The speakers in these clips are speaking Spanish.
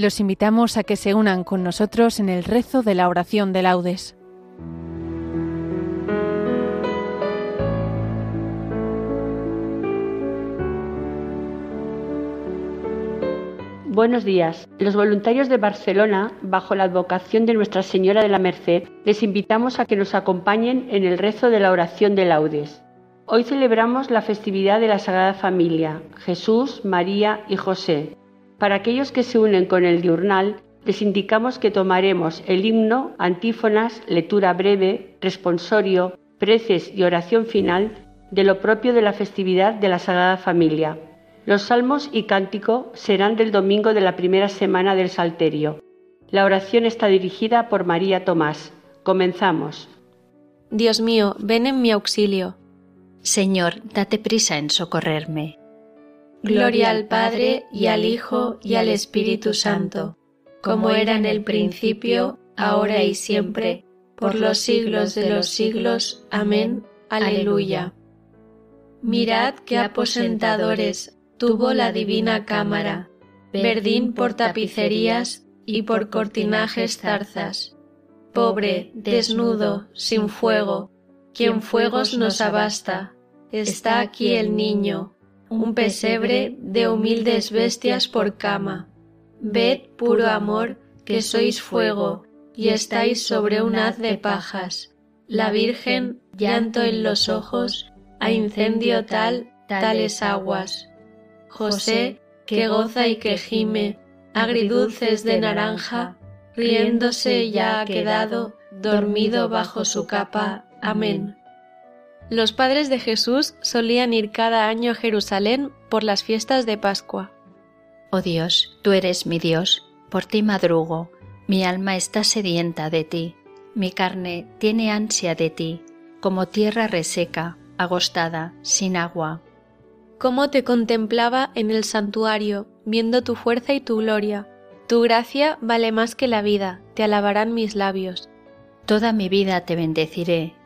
Los invitamos a que se unan con nosotros en el rezo de la oración de laudes. Buenos días. Los voluntarios de Barcelona, bajo la advocación de Nuestra Señora de la Merced, les invitamos a que nos acompañen en el rezo de la oración de laudes. Hoy celebramos la festividad de la Sagrada Familia, Jesús, María y José. Para aquellos que se unen con el diurnal, les indicamos que tomaremos el himno, antífonas, lectura breve, responsorio, preces y oración final de lo propio de la festividad de la Sagrada Familia. Los salmos y cántico serán del domingo de la primera semana del Salterio. La oración está dirigida por María Tomás. Comenzamos. Dios mío, ven en mi auxilio. Señor, date prisa en socorrerme. Gloria al Padre y al Hijo y al Espíritu Santo, como era en el principio, ahora y siempre, por los siglos de los siglos. Amén. Aleluya. Mirad qué aposentadores tuvo la divina cámara, verdín por tapicerías y por cortinajes zarzas. Pobre, desnudo, sin fuego, quien fuegos nos abasta, está aquí el niño, un pesebre de humildes bestias por cama. Ved, puro amor, que sois fuego, y estáis sobre un haz de pajas. La Virgen, llanto en los ojos, a incendio tal, tales aguas. José, que goza y que gime, agridulces de naranja, riéndose ya ha quedado, dormido bajo su capa. Amén. Los padres de Jesús solían ir cada año a Jerusalén por las fiestas de Pascua. Oh Dios, tú eres mi Dios, por ti madrugo, mi alma está sedienta de ti, mi carne tiene ansia de ti, como tierra reseca, agostada, sin agua cómo te contemplaba en el santuario, viendo tu fuerza y tu gloria. Tu gracia vale más que la vida, te alabarán mis labios. Toda mi vida te bendeciré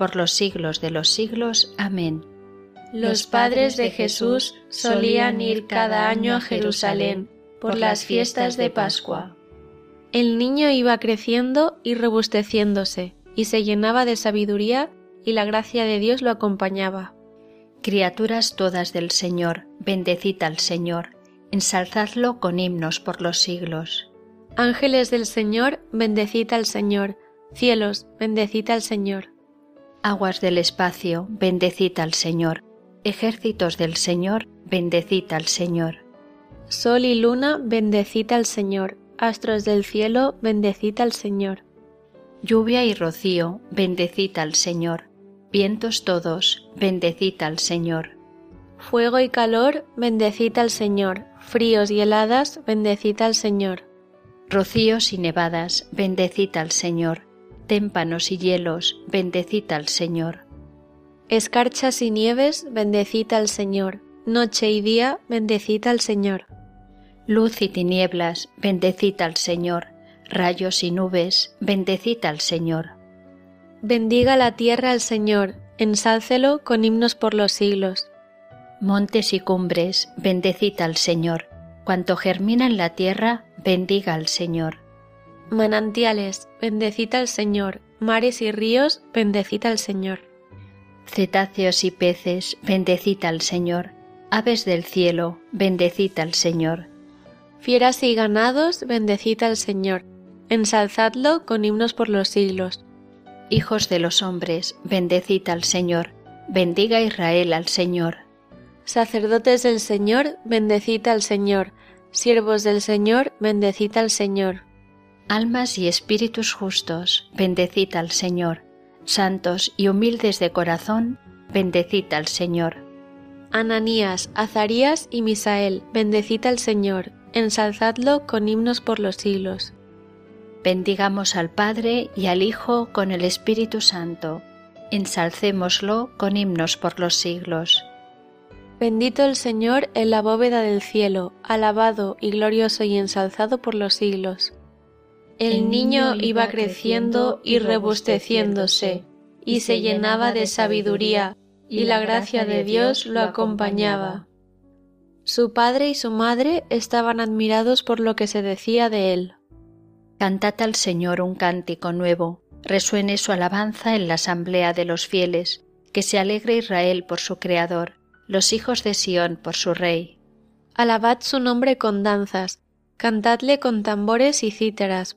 por los siglos de los siglos. Amén. Los padres de Jesús solían ir cada año a Jerusalén por las fiestas de Pascua. El niño iba creciendo y robusteciéndose, y se llenaba de sabiduría, y la gracia de Dios lo acompañaba. Criaturas todas del Señor, bendecid al Señor, ensalzadlo con himnos por los siglos. Ángeles del Señor, bendecid al Señor, cielos, bendecid al Señor. Aguas del espacio, bendecid al Señor, ejércitos del Señor, bendecid al Señor. Sol y luna, bendecid al Señor, astros del cielo, bendecid al Señor. Lluvia y rocío, bendecid al Señor Vientos todos, bendecid al Señor. Fuego y calor, bendecid al Señor. Fríos y heladas, bendecid al Señor. Rocíos y nevadas, bendecid al Señor. Témpanos y hielos, bendecid al Señor. Escarchas y nieves, bendecid al Señor. Noche y día, bendecid al Señor. Luz y tinieblas, bendecid al Señor. Rayos y nubes, bendecid al Señor Bendiga la tierra al Señor, ensálcelo con himnos por los siglos. Montes y cumbres, bendecid al Señor. Cuanto germina en la tierra, bendiga al Señor. Manantiales, bendecid al Señor. Mares y ríos, bendecid al Señor. Cetáceos y peces, bendecid al Señor. Aves del cielo, bendecid al Señor. Fieras y ganados, bendecid al Señor. Ensalzadlo con himnos por los siglos. Hijos de los hombres, bendecid al Señor, bendiga Israel al Señor. Sacerdotes del Señor, bendecid al Señor, siervos del Señor, bendecid al Señor. Almas y espíritus justos, bendecid al Señor, santos y humildes de corazón, bendecid al Señor. Ananías, Azarías y Misael, bendecid al Señor, ensalzadlo con himnos por los siglos. Bendigamos al Padre y al Hijo con el Espíritu Santo. Ensalcémoslo con himnos por los siglos. Bendito el Señor en la bóveda del cielo, alabado y glorioso y ensalzado por los siglos. El niño iba creciendo y rebusteciéndose, y se llenaba de sabiduría, y la gracia de Dios lo acompañaba. Su padre y su madre estaban admirados por lo que se decía de él. Cantad al Señor un cántico nuevo, resuene su alabanza en la asamblea de los fieles, que se alegre Israel por su Creador, los hijos de Sión por su Rey. Alabad su nombre con danzas, cantadle con tambores y cítaras,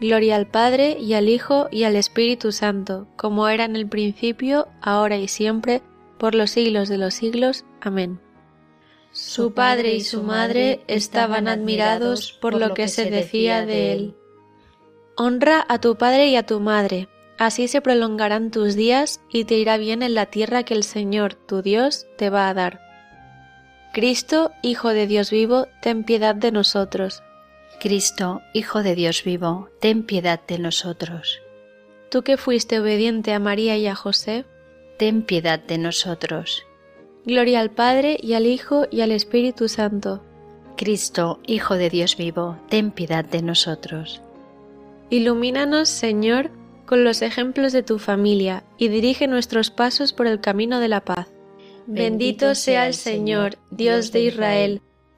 Gloria al Padre y al Hijo y al Espíritu Santo, como era en el principio, ahora y siempre, por los siglos de los siglos. Amén. Su padre y su madre estaban admirados por lo que se decía de él. Honra a tu padre y a tu madre, así se prolongarán tus días y te irá bien en la tierra que el Señor, tu Dios, te va a dar. Cristo, Hijo de Dios vivo, ten piedad de nosotros. Cristo, Hijo de Dios vivo, ten piedad de nosotros. Tú que fuiste obediente a María y a José, ten piedad de nosotros. Gloria al Padre y al Hijo y al Espíritu Santo. Cristo, Hijo de Dios vivo, ten piedad de nosotros. Ilumínanos, Señor, con los ejemplos de tu familia y dirige nuestros pasos por el camino de la paz. Bendito sea el Señor, Dios de Israel,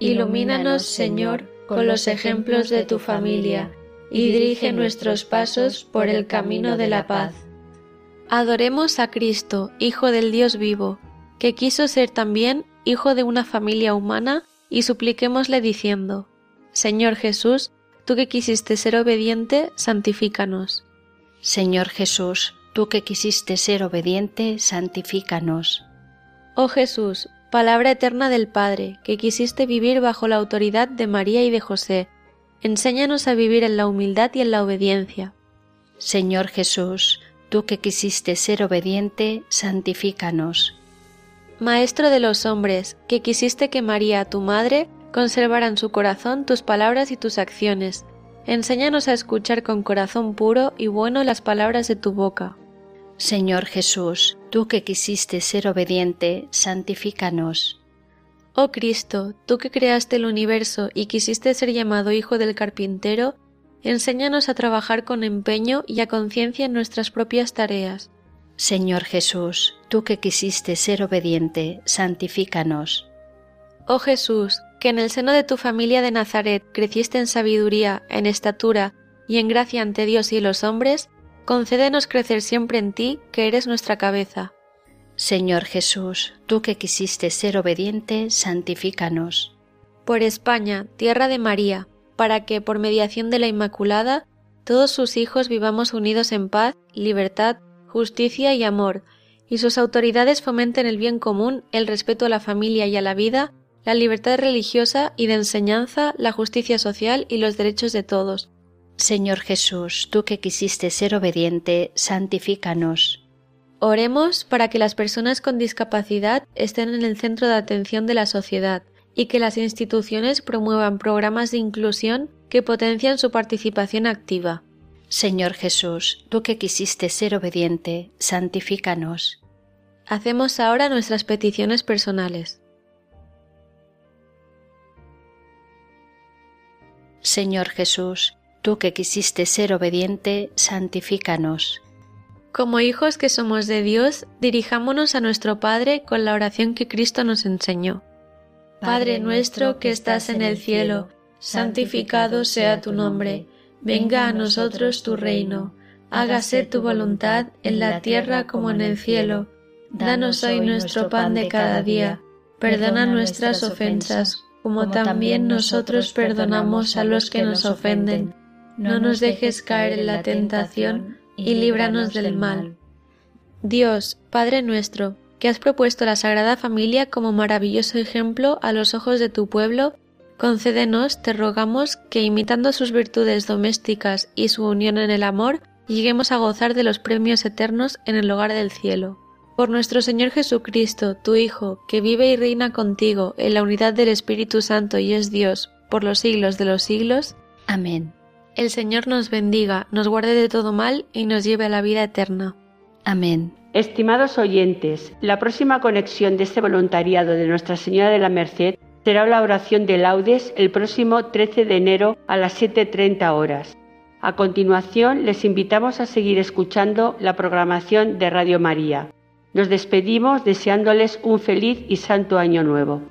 Ilumínanos, Señor, con los ejemplos de tu familia, y dirige nuestros pasos por el camino de la paz. Adoremos a Cristo, Hijo del Dios vivo, que quiso ser también hijo de una familia humana y supliquémosle diciendo, Señor Jesús, tú que quisiste ser obediente, santifícanos. Señor Jesús, tú que quisiste ser obediente, santifícanos. Oh Jesús, palabra eterna del Padre, que quisiste vivir bajo la autoridad de María y de José, enséñanos a vivir en la humildad y en la obediencia. Señor Jesús, tú que quisiste ser obediente, santifícanos. Maestro de los hombres, que quisiste que María, tu madre, conservara en su corazón tus palabras y tus acciones, enséñanos a escuchar con corazón puro y bueno las palabras de tu boca. Señor Jesús, tú que quisiste ser obediente, santifícanos. Oh Cristo, tú que creaste el universo y quisiste ser llamado Hijo del Carpintero, enséñanos a trabajar con empeño y a conciencia en nuestras propias tareas. Señor Jesús, tú que quisiste ser obediente, santifícanos. Oh Jesús, que en el seno de tu familia de Nazaret creciste en sabiduría, en estatura y en gracia ante Dios y los hombres, concédenos crecer siempre en ti, que eres nuestra cabeza. Señor Jesús, tú que quisiste ser obediente, santifícanos. Por España, tierra de María, para que, por mediación de la Inmaculada, todos sus hijos vivamos unidos en paz, libertad, justicia y amor, y sus autoridades fomenten el bien común, el respeto a la familia y a la vida, la libertad religiosa y de enseñanza, la justicia social y los derechos de todos. Señor Jesús, tú que quisiste ser obediente, santifícanos. Oremos para que las personas con discapacidad estén en el centro de atención de la sociedad y que las instituciones promuevan programas de inclusión que potencian su participación activa. Señor Jesús, tú que quisiste ser obediente, santifícanos. Hacemos ahora nuestras peticiones personales. Señor Jesús, que quisiste ser obediente, santifícanos. Como hijos que somos de Dios, dirijámonos a nuestro Padre con la oración que Cristo nos enseñó. Padre nuestro que estás en el cielo, santificado sea tu nombre, venga a nosotros tu reino, hágase tu voluntad en la tierra como en el cielo. Danos hoy nuestro pan de cada día, perdona nuestras ofensas, como también nosotros perdonamos a los que nos ofenden. No nos dejes caer en la tentación y líbranos del mal. Dios, Padre nuestro, que has propuesto la Sagrada Familia como maravilloso ejemplo a los ojos de tu pueblo, concédenos, te rogamos, que imitando sus virtudes domésticas y su unión en el amor, lleguemos a gozar de los premios eternos en el hogar del cielo. Por nuestro Señor Jesucristo, tu Hijo, que vive y reina contigo en la unidad del Espíritu Santo y es Dios, por los siglos de los siglos. Amén. El Señor nos bendiga, nos guarde de todo mal y nos lleve a la vida eterna. Amén. Estimados oyentes, la próxima conexión de este voluntariado de Nuestra Señora de la Merced será la oración de laudes el próximo 13 de enero a las 7.30 horas. A continuación, les invitamos a seguir escuchando la programación de Radio María. Nos despedimos deseándoles un feliz y santo año nuevo.